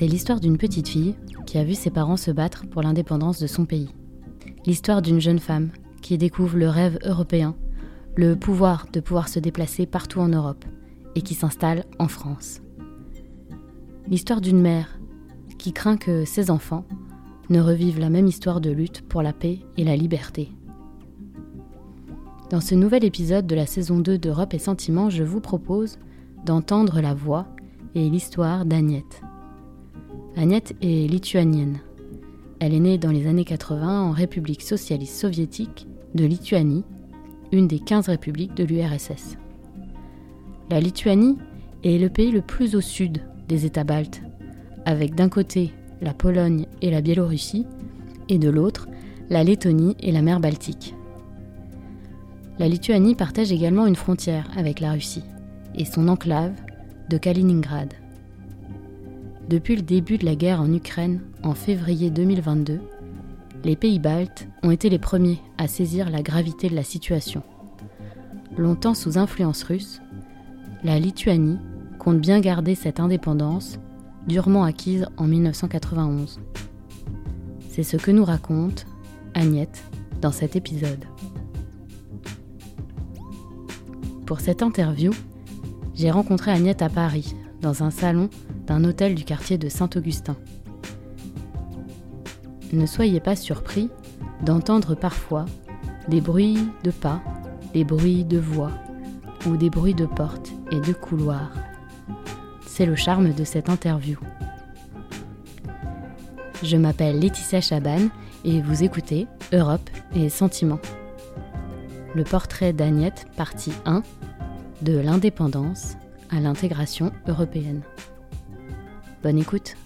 C'est l'histoire d'une petite fille qui a vu ses parents se battre pour l'indépendance de son pays. L'histoire d'une jeune femme qui découvre le rêve européen, le pouvoir de pouvoir se déplacer partout en Europe et qui s'installe en France. L'histoire d'une mère qui craint que ses enfants ne revivent la même histoire de lutte pour la paix et la liberté. Dans ce nouvel épisode de la saison 2 d'Europe et Sentiments, je vous propose d'entendre la voix et l'histoire d'Agnette. Agnette est lituanienne. Elle est née dans les années 80 en République socialiste soviétique de Lituanie, une des 15 républiques de l'URSS. La Lituanie est le pays le plus au sud des États baltes, avec d'un côté la Pologne et la Biélorussie, et de l'autre la Lettonie et la mer Baltique. La Lituanie partage également une frontière avec la Russie et son enclave de Kaliningrad. Depuis le début de la guerre en Ukraine en février 2022, les pays baltes ont été les premiers à saisir la gravité de la situation. Longtemps sous influence russe, la Lituanie compte bien garder cette indépendance durement acquise en 1991. C'est ce que nous raconte Agnette dans cet épisode. Pour cette interview, j'ai rencontré Agnette à Paris, dans un salon d'un hôtel du quartier de Saint-Augustin. Ne soyez pas surpris d'entendre parfois des bruits de pas, des bruits de voix ou des bruits de portes et de couloirs. C'est le charme de cette interview. Je m'appelle Laetitia Chaban et vous écoutez Europe et Sentiments. Le portrait d'Agnette, partie 1, de l'indépendance à l'intégration européenne. Bonne écoute.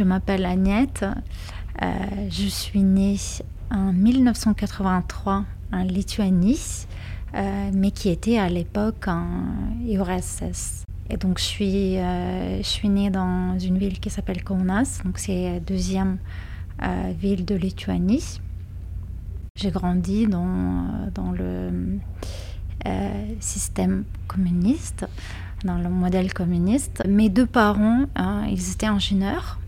Je m'appelle Agnette. Euh, je suis née en 1983 en Lituanie, euh, mais qui était à l'époque en URSS. Et donc, je suis, euh, je suis née dans une ville qui s'appelle Kaunas, donc c'est la deuxième ville de Lituanie. J'ai grandi dans, dans le système communiste, dans le modèle communiste. Mes deux parents, ils étaient ingénieurs.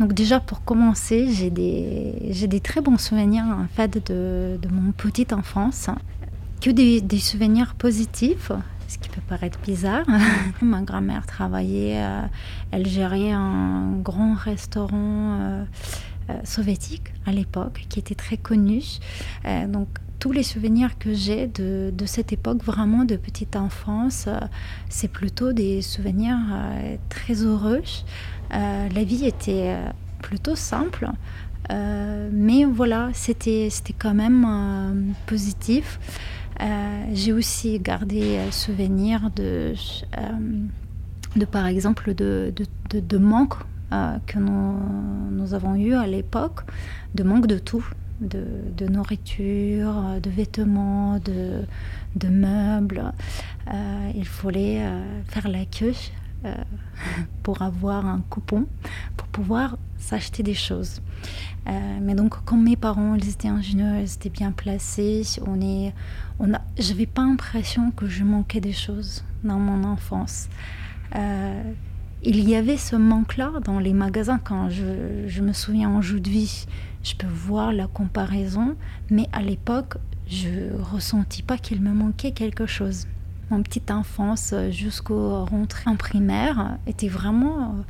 Donc déjà pour commencer, j'ai des, des très bons souvenirs en fait de, de mon petite enfance, que des, souvenirs positifs ce qui peut paraître bizarre. Ma grand-mère travaillait, euh, elle gérait un grand restaurant euh, euh, soviétique à l'époque qui était très connu. donc tous les souvenirs que j'ai de, de, cette époque, vraiment de petite enfance, c'est plutôt des souvenirs très heureux. la vie était plutôt simple. mais voilà, c'était quand même positif. Euh, j'ai aussi gardé euh, souvenir de, euh, de par exemple, de, de, de, manque que nous, nous, avons eu à l'époque, de manque de tout, de, nourriture, de vêtements, de, meubles. il fallait faire la queue pour avoir un coupon, pour pouvoir s'acheter des choses. mais donc, comme mes parents, ils étaient ingénieurs, ils étaient bien placés, on est, on a, je n'avais pas l'impression que je manquais des choses dans mon enfance. Euh, il y avait ce manque-là dans les magasins quand je, je, me souviens en jeu de vie. Je peux voir la comparaison, mais à l'époque, je ressentis pas qu'il me manquait quelque chose. Mon petite enfance jusqu'au rentrée en primaire était vraiment, euh,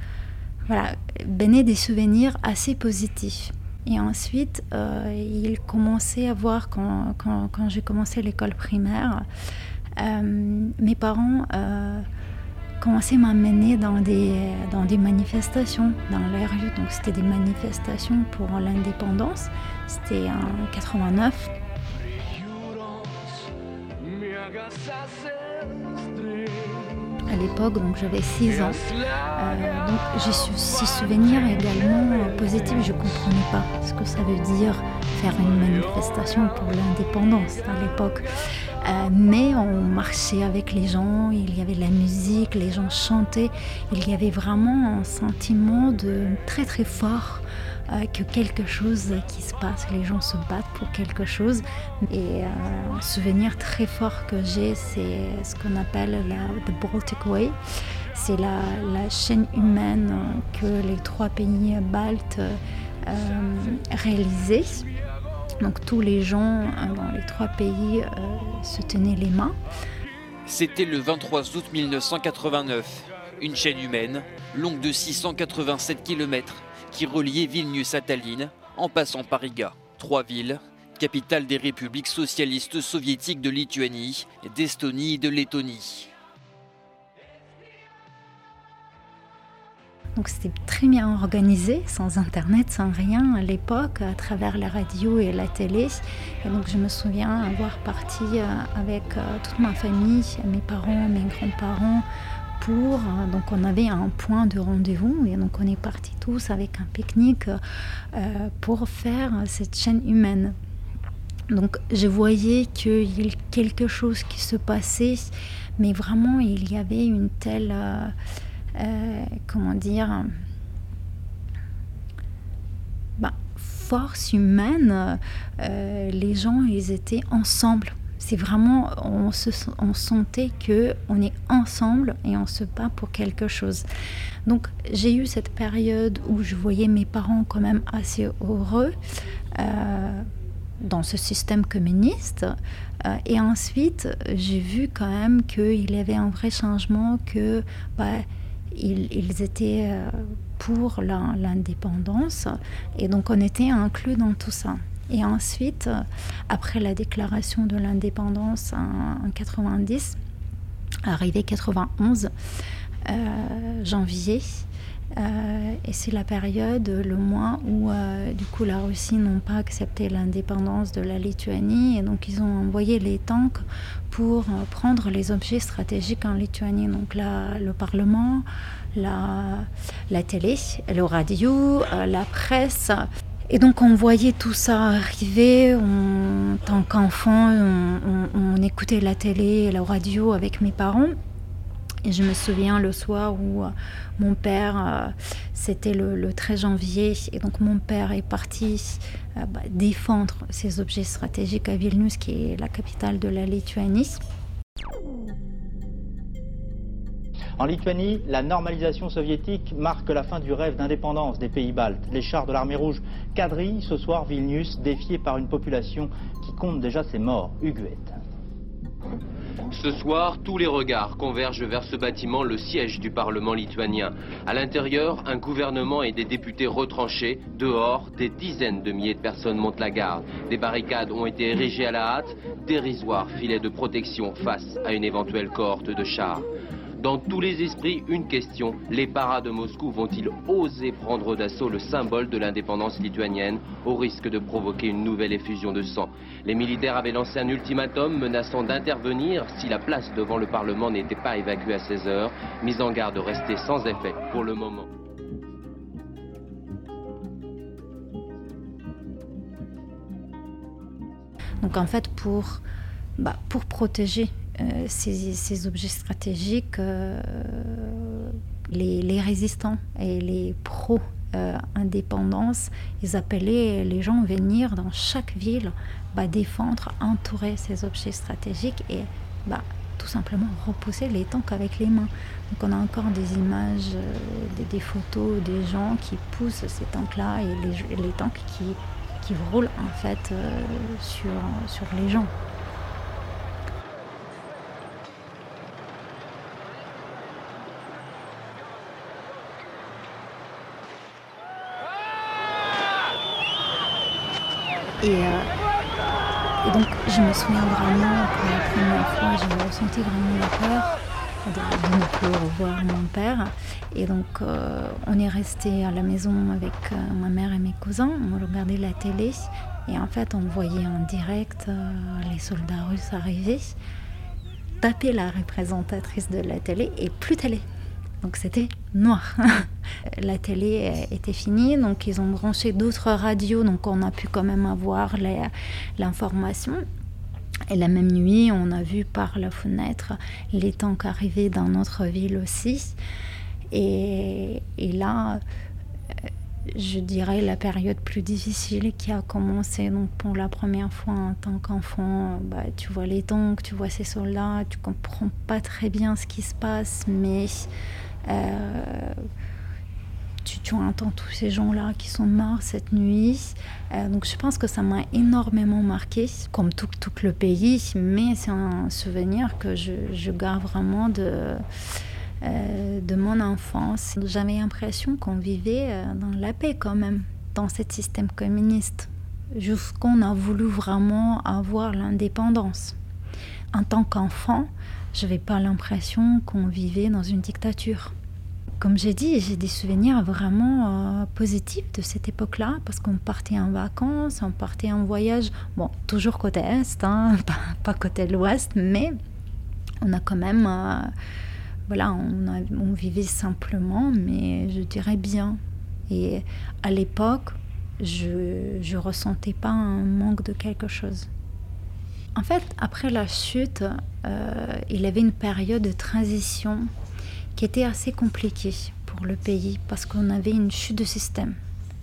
voilà, béné des souvenirs assez positifs. Et ensuite, euh, il commençait à voir, quand, quand, quand j'ai commencé l'école primaire, euh, mes parents euh, commençaient à m'amener dans des, dans des manifestations dans la rue. Donc c'était des manifestations pour l'indépendance. C'était en 89. à l'époque, donc j'avais 6 ans. Euh, donc j'ai ces souvenirs également positifs. Je ne comprenais pas ce que ça veut dire faire une manifestation pour l'indépendance à l'époque. Euh, mais on marchait avec les gens, il y avait de la musique, les gens chantaient, il y avait vraiment un sentiment de très très fort euh, que quelque chose qui se passe, les gens se battent pour quelque chose. Et euh, un souvenir très fort que j'ai, c'est ce qu'on appelle la The Baltic Way. C'est la, chaîne humaine que les trois pays baltes réalisaient. Donc tous les gens dans les trois pays se tenaient les mains. C'était le 23 août 1989. Une chaîne humaine, longue de 687 km, qui reliait Vilnius à Tallinn en passant par Riga. Trois villes, capitale des républiques socialistes soviétiques de Lituanie, d'Estonie et de Lettonie. Donc c'était très bien organisé, sans internet, sans rien à l'époque, à travers la radio et la télé. Et donc je me souviens avoir parti euh, avec euh, toute ma famille, mes parents, mes grands-parents, pour. Euh, donc on avait un point de rendez-vous et donc on est partis tous avec un pique-nique pour faire cette chaîne humaine. Donc je voyais qu'il y avait quelque chose qui se passait, mais vraiment il y avait une telle, comment dire, bah, force humaine. les gens, ils étaient ensemble c'est vraiment, on, se, sentait que on est ensemble et on se bat pour quelque chose. Donc j'ai eu cette période où je voyais mes parents quand même assez heureux euh, dans ce système communiste. Euh, et ensuite, j'ai vu quand même qu'il y avait un vrai changement, que bah, ils, étaient euh, pour l'indépendance. Et donc on était inclus dans tout ça. Et ensuite, après la déclaration de l'indépendance en, 90, arrivé 91, euh, janvier, euh, et c'est la période, le mois où euh, du coup la Russie n'ont pas accepté l'indépendance de la Lituanie et donc ils ont envoyé les tanks pour prendre les objets stratégiques en Lituanie. Donc là, le Parlement, la, la télé, le radio, la presse. Et donc on voyait tout ça arriver. en tant qu'enfant, on, écoutait la télé et la radio avec mes parents. Et je me souviens le soir où euh, mon père, euh, c'était le, 13 janvier, et donc mon père est parti euh, bah, défendre ces objets stratégiques à Vilnius, qui est la capitale de la Lituanie. En Lituanie, la normalisation soviétique marque la fin du rêve d'indépendance des pays baltes. Les chars de l'armée rouge quadrillent ce soir Vilnius, défié par une population qui compte déjà ses morts. Huguette. Ce soir, tous les regards convergent vers ce bâtiment, le siège du Parlement lituanien. À l'intérieur, un gouvernement et des députés retranchés. Dehors, des dizaines de milliers de personnes montent la garde. Des barricades ont été érigées à la hâte, dérisoires filets de protection face à une éventuelle cohorte de chars. Dans tous les esprits, une question. Les paras de Moscou vont-ils oser prendre d'assaut le symbole de l'indépendance lituanienne au risque de provoquer une nouvelle effusion de sang? Les militaires avaient lancé un ultimatum menaçant d'intervenir si la place devant le Parlement n'était pas évacuée à 16 heures. Mise en garde restée sans effet pour le moment. Donc en fait, pour, bah, pour protéger euh, ces, objets stratégiques, euh, les, résistants et les pro-indépendance, ils appelaient les gens venir dans chaque ville bah, défendre, entourer ces objets stratégiques et bah, tout simplement repousser les tanks avec les mains. Donc on a encore des images, euh, des, photos des gens qui poussent ces tanks-là et les, tanks qui, qui roulent en fait sur, sur les gens. Euh, et, donc, je me souviens vraiment, pour la première fois, j'ai ressenti vraiment la peur de, ne plus revoir mon père. Et donc, euh, on est resté à la maison avec euh, ma mère et mes cousins. On regardait la télé. Et en fait, on voyait en direct les soldats russes arriver. tapé la représentatrice de la télé et plus télé. Donc c'était noir. la télé était finie, donc ils ont branché d'autres radios, donc on a pu quand même avoir l'information. Et la même nuit, on a vu par la fenêtre les tanks arriver dans notre ville aussi. Et, et là, je dirais la période plus difficile qui a commencé donc pour la première fois en tant qu'enfant bah, tu vois les tanks tu vois ces soldats tu comprends pas très bien ce qui se passe mais euh, tu, tu, entends tous ces gens-là qui sont morts cette nuit. Euh, donc je pense que ça m'a énormément marqué, comme tout, le pays, mais c'est un souvenir que je, garde vraiment de, euh, de mon enfance. J'avais l'impression qu'on vivait dans la paix quand même, dans ce système communiste, jusqu'on a voulu vraiment avoir l'indépendance. En tant qu'enfant, je n'avais pas l'impression qu'on vivait dans une dictature. Comme j'ai dit, j'ai des souvenirs vraiment euh, positifs de cette époque-là, parce qu'on partait en vacances, on partait en voyage, bon, toujours côté Est, hein, pas, côté l'Ouest, mais on a quand même, euh, voilà, on, on, vivait simplement, mais je dirais bien. Et à l'époque, je ne ressentais pas un manque de quelque chose. En fait, après la chute, euh, il y avait une période de transition qui était assez compliquée pour le pays parce qu'on avait une chute de système.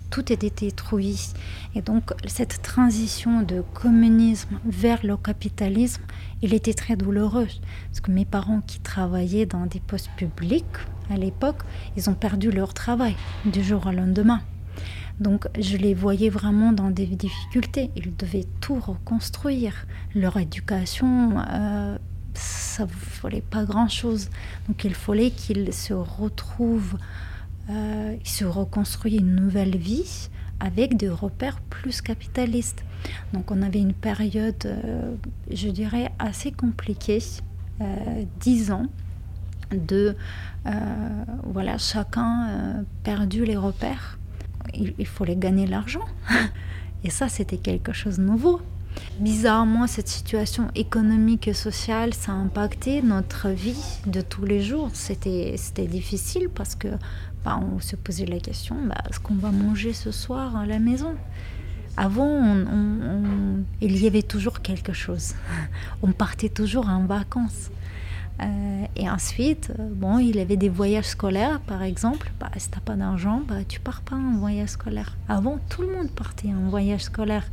Tout était détruit. Et donc, cette transition de communisme vers le capitalisme, il était très douloureux. Parce que mes parents qui travaillaient dans des postes publics à l'époque, ils ont perdu leur travail du jour au lendemain. Donc je les voyais vraiment dans des difficultés. Ils devaient tout reconstruire. Leur éducation, euh, ça ne valait pas grand-chose. Donc il fallait qu'ils se retrouvent, euh, se reconstruisent une nouvelle vie avec des repères plus capitalistes. Donc on avait une période, euh, je dirais, assez compliquée, dix ans, de voilà chacun perdu les repères il, fallait gagner l'argent. Et ça, c'était quelque chose de nouveau. Bizarrement, cette situation économique et sociale, ça a impacté notre vie de tous les jours. C'était difficile parce que bah, on se posait la question, bah, est-ce qu'on va manger ce soir à la maison? Avant, il y avait toujours quelque chose. On partait toujours en vacances. Euh, et ensuite, euh, bon, il avait des voyages scolaires, par exemple. Bah, si t'as pas d'argent, bah, tu pars pas en voyage scolaire. Avant, tout le monde partait en voyage scolaire.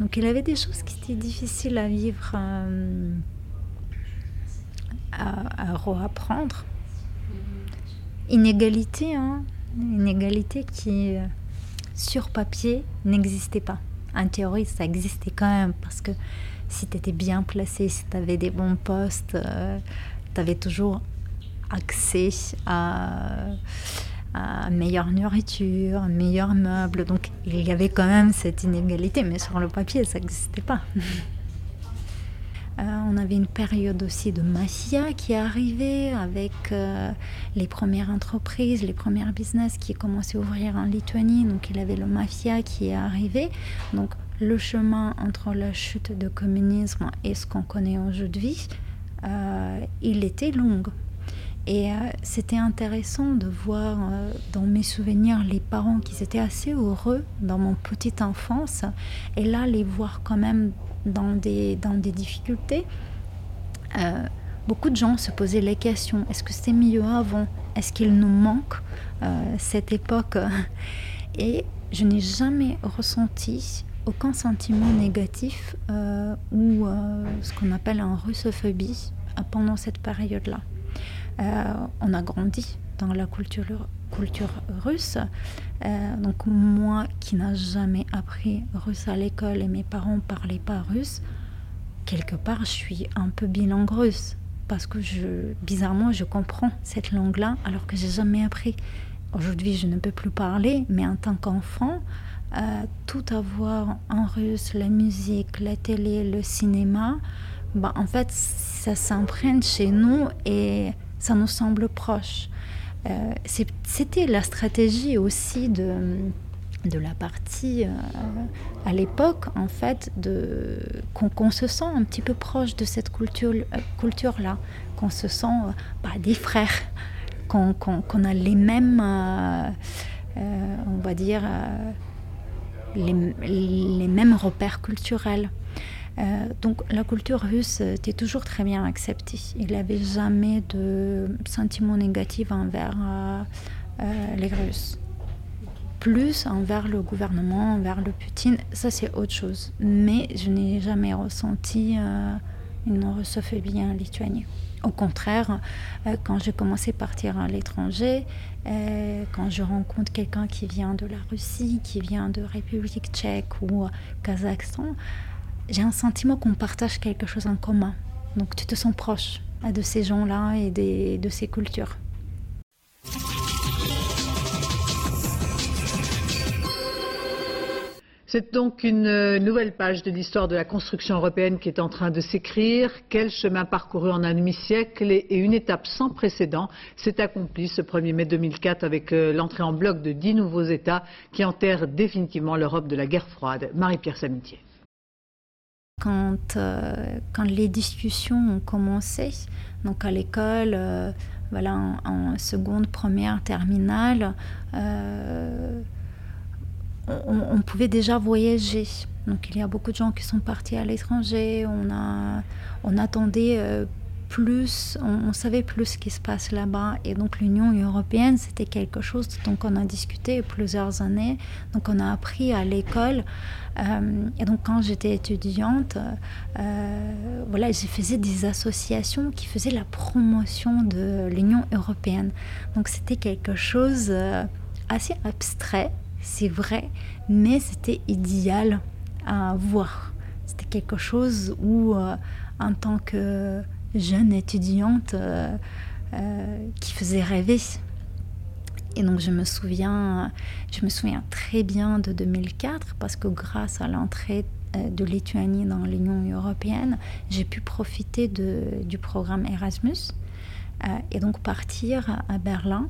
Donc, il avait des choses qui étaient difficiles à vivre, euh, à, à réapprendre. Inégalité, hein. Inégalité qui, sur papier, n'existait pas. En théorie, ça existait quand même parce que si tu étais bien placé, si tu avais des bons postes, tu avais toujours accès à, à, meilleure nourriture, meilleur meuble. Donc il y avait quand même cette inégalité, mais sur le papier, ça n'existait pas. Euh, on avait une période aussi de mafia qui arrivait avec euh, les premières entreprises, les premières business qui commençaient à ouvrir en Lituanie. Donc il y avait le mafia qui est arrivé. Donc le chemin entre la chute du communisme et ce qu'on connaît aujourd'hui, il était long. Et euh, c'était intéressant de voir euh, dans mes souvenirs les parents qui étaient assez heureux dans mon petite enfance et là les voir quand même dans des, dans des difficultés. beaucoup de gens se posaient les questions, est-ce que c'était mieux avant? Est-ce qu'il nous manque cette époque? Et je n'ai jamais ressenti aucun sentiment négatif euh, ou euh, ce qu'on appelle un russophobie euh, pendant cette période-là. on a grandi dans la culture, russe. donc moi qui n'ai jamais appris russe à l'école et mes parents ne parlaient pas russe, quelque part je suis un peu bilingue russe parce que je, bizarrement je comprends cette langue-là alors que j'ai jamais appris. Aujourd'hui je ne peux plus parler, mais en tant qu'enfant, tout avoir en russe, la musique, la télé, le cinéma, bah, en fait, ça s'imprègne chez nous et ça nous semble proche. Euh, C'était la stratégie aussi de, de la partie à l'époque en fait qu'on se sent un petit peu proche de cette culture culture là qu'on se sent bah, des frères qu'on a les mêmes on va dire les, mêmes repères culturels euh, donc la culture russe était toujours très bien acceptée. Il n'y avait jamais de sentiment négatif envers euh, euh, les Russes. Plus envers le gouvernement, envers le Poutine, ça c'est autre chose. Mais je n'ai jamais ressenti une russophobie en Lituanie. Au contraire, quand j'ai commencé à partir à l'étranger, quand je rencontre quelqu'un qui vient de la Russie, qui vient de République tchèque ou Kazakhstan, j'ai un sentiment qu'on partage quelque chose en commun. Donc tu te sens proche de ces gens-là et de ces cultures. C'est donc une nouvelle page de l'histoire de la construction européenne qui est en train de s'écrire. Quel chemin parcouru en un demi-siècle et une étape sans précédent s'est accomplie ce 1er mai 2004 avec euh, l'entrée en bloc de dix nouveaux États qui enterrent définitivement l'Europe de la guerre froide. Marie-Pierre Samitier quand, euh, les discussions ont commencé, donc à l'école, euh, voilà, en, seconde, première, terminale, euh, on, pouvait déjà voyager. Donc il y a beaucoup de gens qui sont partis à l'étranger. On, attendait plus, on, savait plus ce qui se passe là-bas. Et donc l'Union européenne, c'était quelque chose dont on a discuté plusieurs années. Donc on a appris à l'école. Euh, et donc quand j'étais étudiante, euh, voilà, j'ai faisais des associations qui faisaient la promotion de l'Union européenne. Donc c'était quelque chose euh, assez abstrait, c'est vrai, mais c'était idéal à voir. C'était quelque chose où, en tant que jeune étudiante euh, euh, qui faisait rêver. Et donc je me souviens, je me souviens très bien de 2004 parce que grâce à l'entrée euh, de Lituanie dans l'Union européenne, j'ai pu profiter de, du programme Erasmus et donc partir à Berlin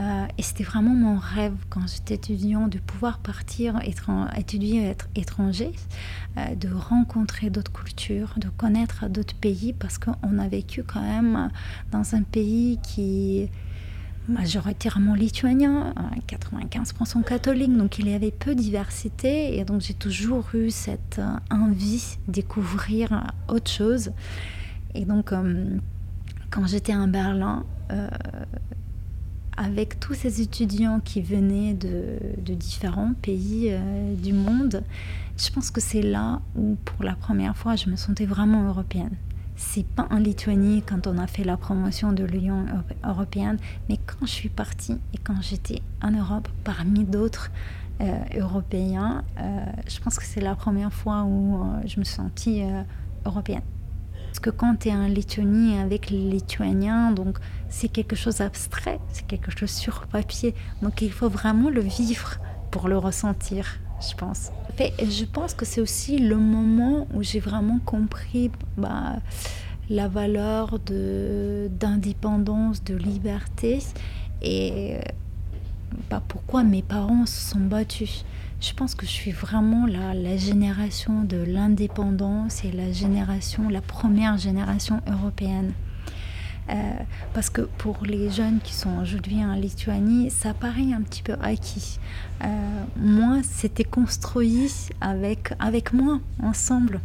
euh, et c'était vraiment mon rêve quand j'étais étudiant de pouvoir partir étudier être étranger, euh, de rencontrer d'autres cultures, de connaître d'autres pays parce qu'on a vécu quand même dans un pays qui majoritairement lituanien, 95% catholique, donc il y avait peu de diversité et donc j'ai toujours eu cette euh, envie de découvrir autre chose. Et donc quand j'étais en Berlin, avec tous ces étudiants qui venaient de, différents pays euh, du monde, je pense que c'est là où, pour la première fois, je me sentais vraiment européenne. C'est pas en Lituanie quand on a fait la promotion de l'Union européenne, mais quand je suis partie et quand j'étais en Europe parmi d'autres euh, Européens, euh, je pense que c'est la première fois où je me sentis européenne. Parce que quand tu es en Lituanie avec les Lituaniens, donc c'est quelque chose d'abstrait, c'est quelque chose sur papier. Donc il faut vraiment le vivre pour le ressentir, je pense. Et je pense que c'est aussi le moment où j'ai vraiment compris bah, la valeur d'indépendance, de, liberté et bah, pourquoi mes parents se sont battus je pense que je suis vraiment la, génération de l'indépendance et la génération, la première génération européenne. Euh, parce que pour les jeunes qui sont aujourd'hui en Lituanie, ça paraît un petit peu acquis. Euh, moi, c'était construit avec, avec moi, ensemble.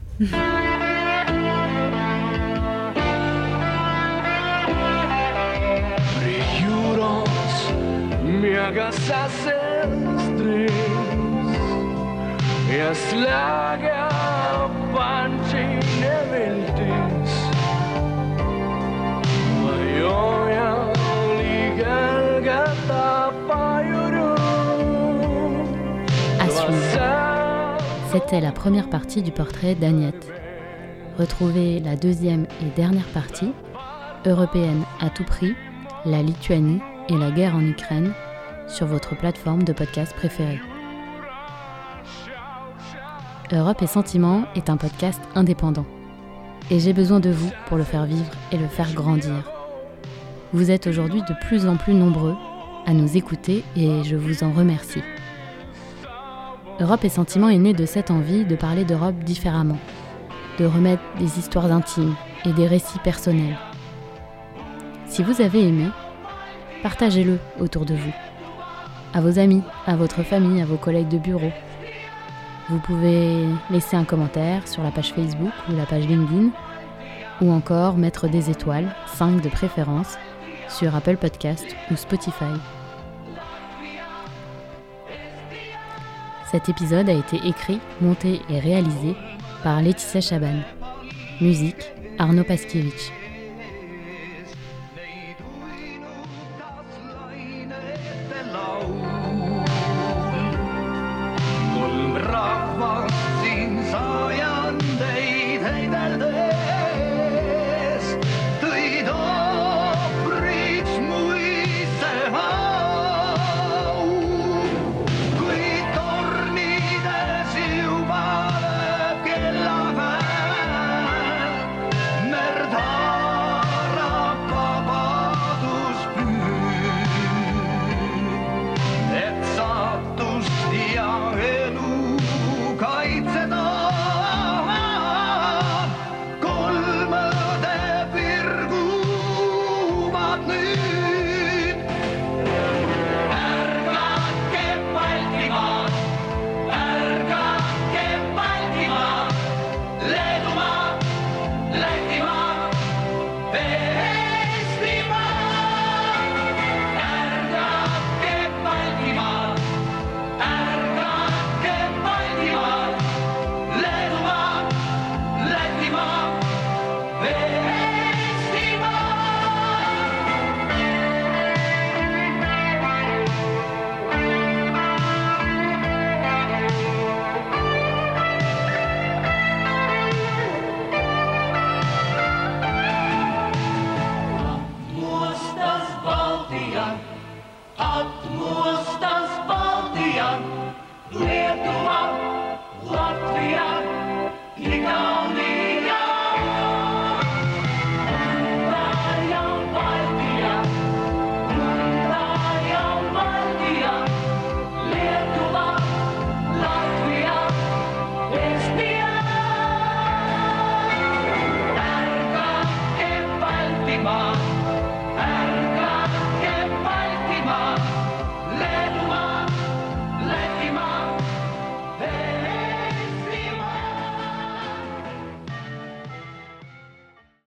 C'était la première partie du portrait d'Agnette. Retrouvez la deuxième et dernière partie, européenne à tout prix, la Lituanie et la guerre en Ukraine, sur votre plateforme de podcast préférée. Europe et Sentiments est un podcast indépendant. Et j'ai besoin de vous pour le faire vivre et le faire grandir. Vous êtes aujourd'hui de plus en plus nombreux à nous écouter et je vous en remercie. Europe et Sentiment est né de cette envie de parler d'Europe différemment, de remettre des histoires intimes et des récits personnels. Si vous avez aimé, partagez-le autour de vous, à vos amis, à votre famille, à vos collègues de bureau. Vous pouvez laisser un commentaire sur la page Facebook ou la page LinkedIn, ou encore mettre des étoiles, 5 de préférence, sur Apple Podcast ou Spotify. Cet épisode a été écrit, monté et réalisé par Laetitia Chaban. Musique Arnaud Paskiewicz. Baltija, atmostas Baltija. Liek